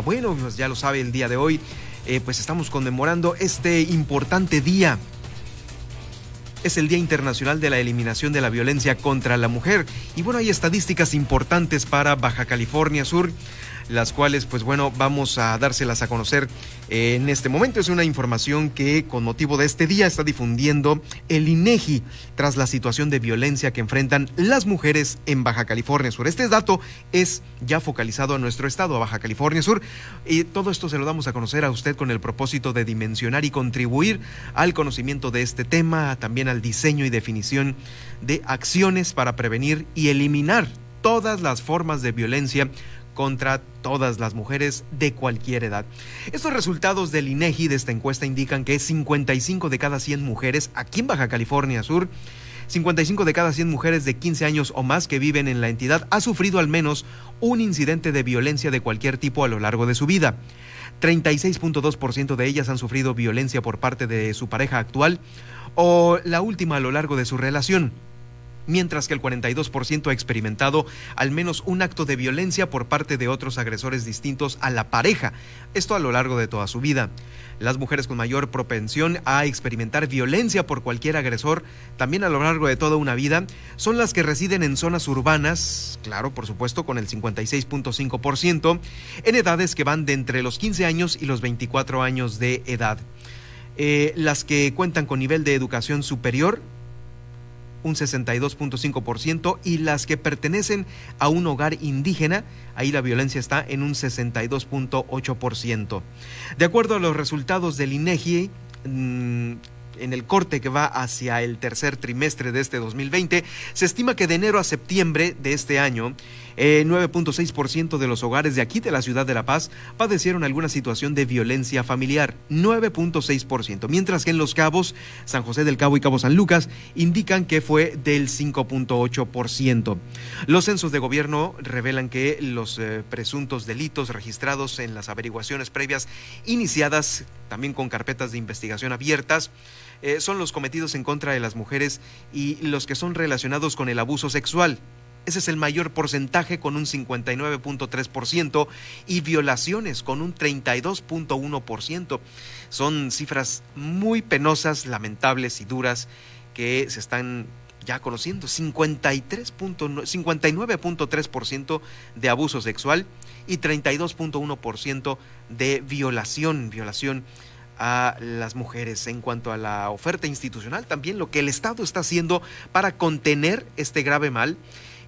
Bueno, pues ya lo sabe, el día de hoy, eh, pues estamos conmemorando este importante día. Es el Día Internacional de la Eliminación de la Violencia contra la Mujer. Y bueno, hay estadísticas importantes para Baja California Sur las cuales, pues bueno, vamos a dárselas a conocer en este momento. Es una información que con motivo de este día está difundiendo el INEGI tras la situación de violencia que enfrentan las mujeres en Baja California Sur. Este dato es ya focalizado a nuestro estado, a Baja California Sur, y todo esto se lo damos a conocer a usted con el propósito de dimensionar y contribuir al conocimiento de este tema, también al diseño y definición de acciones para prevenir y eliminar todas las formas de violencia contra todas las mujeres de cualquier edad. Estos resultados del INEGI de esta encuesta indican que 55 de cada 100 mujeres aquí en Baja California Sur 55 de cada 100 mujeres de 15 años o más que viven en la entidad ha sufrido al menos un incidente de violencia de cualquier tipo a lo largo de su vida. 36.2% de ellas han sufrido violencia por parte de su pareja actual o la última a lo largo de su relación mientras que el 42% ha experimentado al menos un acto de violencia por parte de otros agresores distintos a la pareja, esto a lo largo de toda su vida. Las mujeres con mayor propensión a experimentar violencia por cualquier agresor, también a lo largo de toda una vida, son las que residen en zonas urbanas, claro, por supuesto, con el 56.5%, en edades que van de entre los 15 años y los 24 años de edad. Eh, las que cuentan con nivel de educación superior un 62.5%, y las que pertenecen a un hogar indígena, ahí la violencia está en un 62.8%. De acuerdo a los resultados del INEGI, mm, en el corte que va hacia el tercer trimestre de este 2020, se estima que de enero a septiembre de este año, 9.6% eh, de los hogares de aquí de la ciudad de La Paz padecieron alguna situación de violencia familiar, 9.6%, mientras que en Los Cabos, San José del Cabo y Cabo San Lucas indican que fue del 5.8%. Los censos de gobierno revelan que los eh, presuntos delitos registrados en las averiguaciones previas iniciadas, también con carpetas de investigación abiertas, eh, son los cometidos en contra de las mujeres y los que son relacionados con el abuso sexual. Ese es el mayor porcentaje con un 59.3% y violaciones con un 32.1%. Son cifras muy penosas, lamentables y duras que se están ya conociendo. 59.3% de abuso sexual y 32.1% de violación, violación a las mujeres en cuanto a la oferta institucional, también lo que el Estado está haciendo para contener este grave mal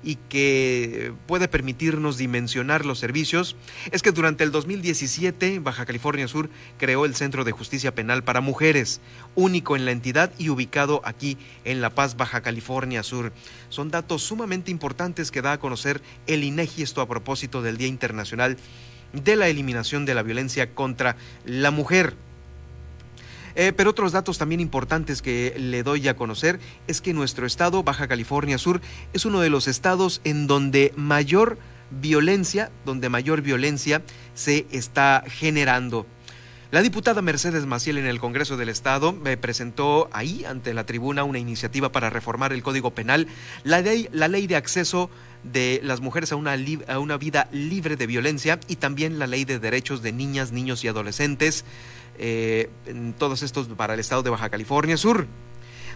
y que puede permitirnos dimensionar los servicios es que durante el 2017 Baja California Sur creó el Centro de Justicia Penal para Mujeres, único en la entidad y ubicado aquí en La Paz, Baja California Sur. Son datos sumamente importantes que da a conocer el INEGI esto a propósito del Día Internacional de la Eliminación de la Violencia contra la Mujer. Eh, pero otros datos también importantes que le doy a conocer es que nuestro estado, Baja California Sur, es uno de los estados en donde mayor violencia, donde mayor violencia se está generando. La diputada Mercedes Maciel en el Congreso del Estado me presentó ahí ante la tribuna una iniciativa para reformar el Código Penal, la ley, la ley de acceso de las mujeres a una, a una vida libre de violencia y también la ley de derechos de niñas, niños y adolescentes eh, todos estos para el estado de Baja California Sur.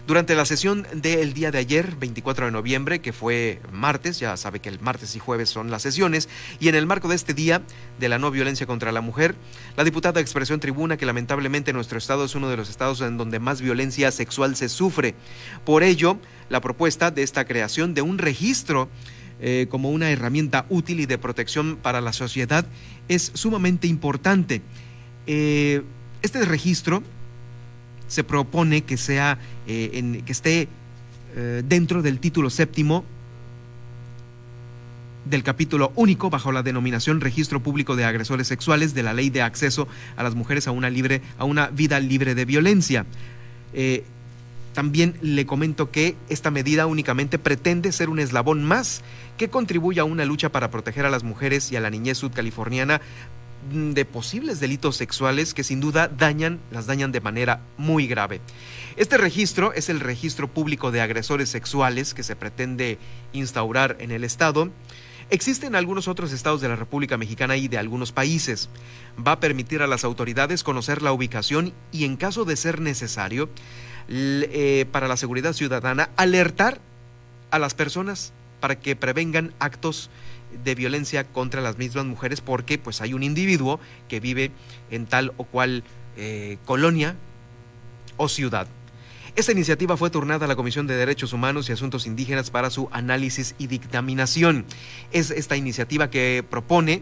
Durante la sesión del día de ayer, 24 de noviembre, que fue martes, ya sabe que el martes y jueves son las sesiones, y en el marco de este día de la no violencia contra la mujer, la diputada expresó en tribuna que lamentablemente nuestro estado es uno de los estados en donde más violencia sexual se sufre. Por ello, la propuesta de esta creación de un registro eh, como una herramienta útil y de protección para la sociedad es sumamente importante. Eh, este registro se propone que sea eh, que esté dentro del título séptimo del capítulo único bajo la denominación Registro Público de Agresores Sexuales de la Ley de Acceso a las Mujeres a una, libre, a una vida libre de violencia. También le comento que esta medida únicamente pretende ser un eslabón más que contribuya a una lucha para proteger a las mujeres y a la niñez sudcaliforniana de posibles delitos sexuales que sin duda dañan, las dañan de manera muy grave. Este registro es el registro público de agresores sexuales que se pretende instaurar en el Estado Existe en algunos otros estados de la República Mexicana y de algunos países. Va a permitir a las autoridades conocer la ubicación y en caso de ser necesario, eh, para la seguridad ciudadana, alertar a las personas para que prevengan actos de violencia contra las mismas mujeres porque pues hay un individuo que vive en tal o cual eh, colonia o ciudad. Esta iniciativa fue turnada a la Comisión de Derechos Humanos y Asuntos Indígenas para su análisis y dictaminación. Es esta iniciativa que propone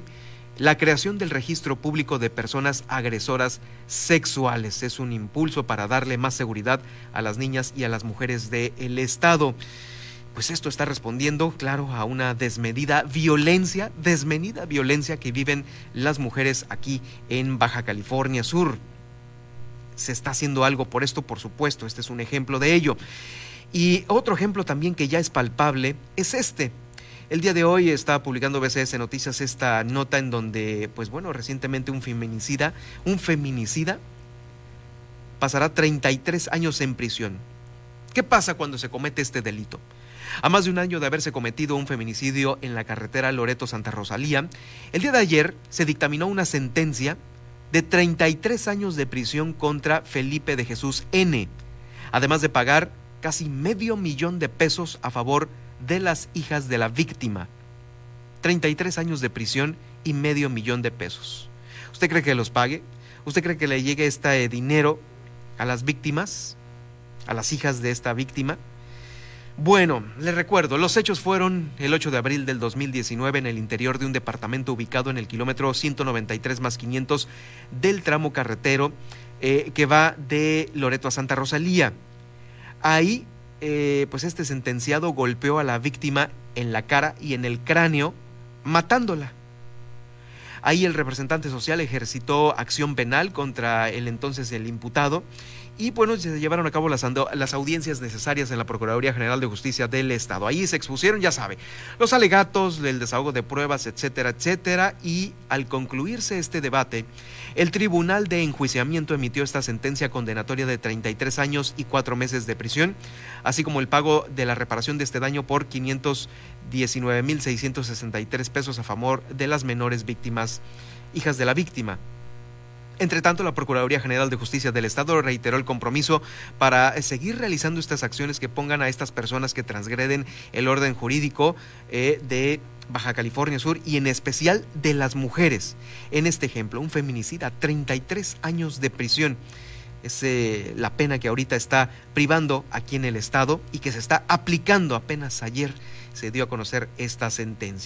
la creación del registro público de personas agresoras sexuales. Es un impulso para darle más seguridad a las niñas y a las mujeres del Estado. Pues esto está respondiendo, claro, a una desmedida violencia, desmedida violencia que viven las mujeres aquí en Baja California Sur se está haciendo algo por esto, por supuesto, este es un ejemplo de ello. Y otro ejemplo también que ya es palpable es este. El día de hoy está publicando BCS Noticias esta nota en donde, pues bueno, recientemente un feminicida, un feminicida pasará 33 años en prisión. ¿Qué pasa cuando se comete este delito? A más de un año de haberse cometido un feminicidio en la carretera Loreto-Santa Rosalía, el día de ayer se dictaminó una sentencia de 33 años de prisión contra Felipe de Jesús N, además de pagar casi medio millón de pesos a favor de las hijas de la víctima. 33 años de prisión y medio millón de pesos. ¿Usted cree que los pague? ¿Usted cree que le llegue este dinero a las víctimas, a las hijas de esta víctima? Bueno, les recuerdo, los hechos fueron el 8 de abril del 2019 en el interior de un departamento ubicado en el kilómetro 193 más 500 del tramo carretero eh, que va de Loreto a Santa Rosalía. Ahí, eh, pues este sentenciado golpeó a la víctima en la cara y en el cráneo, matándola. Ahí el representante social ejercitó acción penal contra el entonces el imputado y bueno, se llevaron a cabo las, las audiencias necesarias en la Procuraduría General de Justicia del Estado. Ahí se expusieron, ya sabe, los alegatos, el desahogo de pruebas, etcétera, etcétera, y al concluirse este debate, el Tribunal de Enjuiciamiento emitió esta sentencia condenatoria de 33 años y 4 meses de prisión, así como el pago de la reparación de este daño por 519.663 pesos a favor de las menores víctimas, hijas de la víctima. Entre tanto, la Procuraduría General de Justicia del Estado reiteró el compromiso para seguir realizando estas acciones que pongan a estas personas que transgreden el orden jurídico eh, de Baja California Sur y en especial de las mujeres. En este ejemplo, un feminicida, 33 años de prisión. Es eh, la pena que ahorita está privando aquí en el Estado y que se está aplicando apenas ayer se dio a conocer esta sentencia.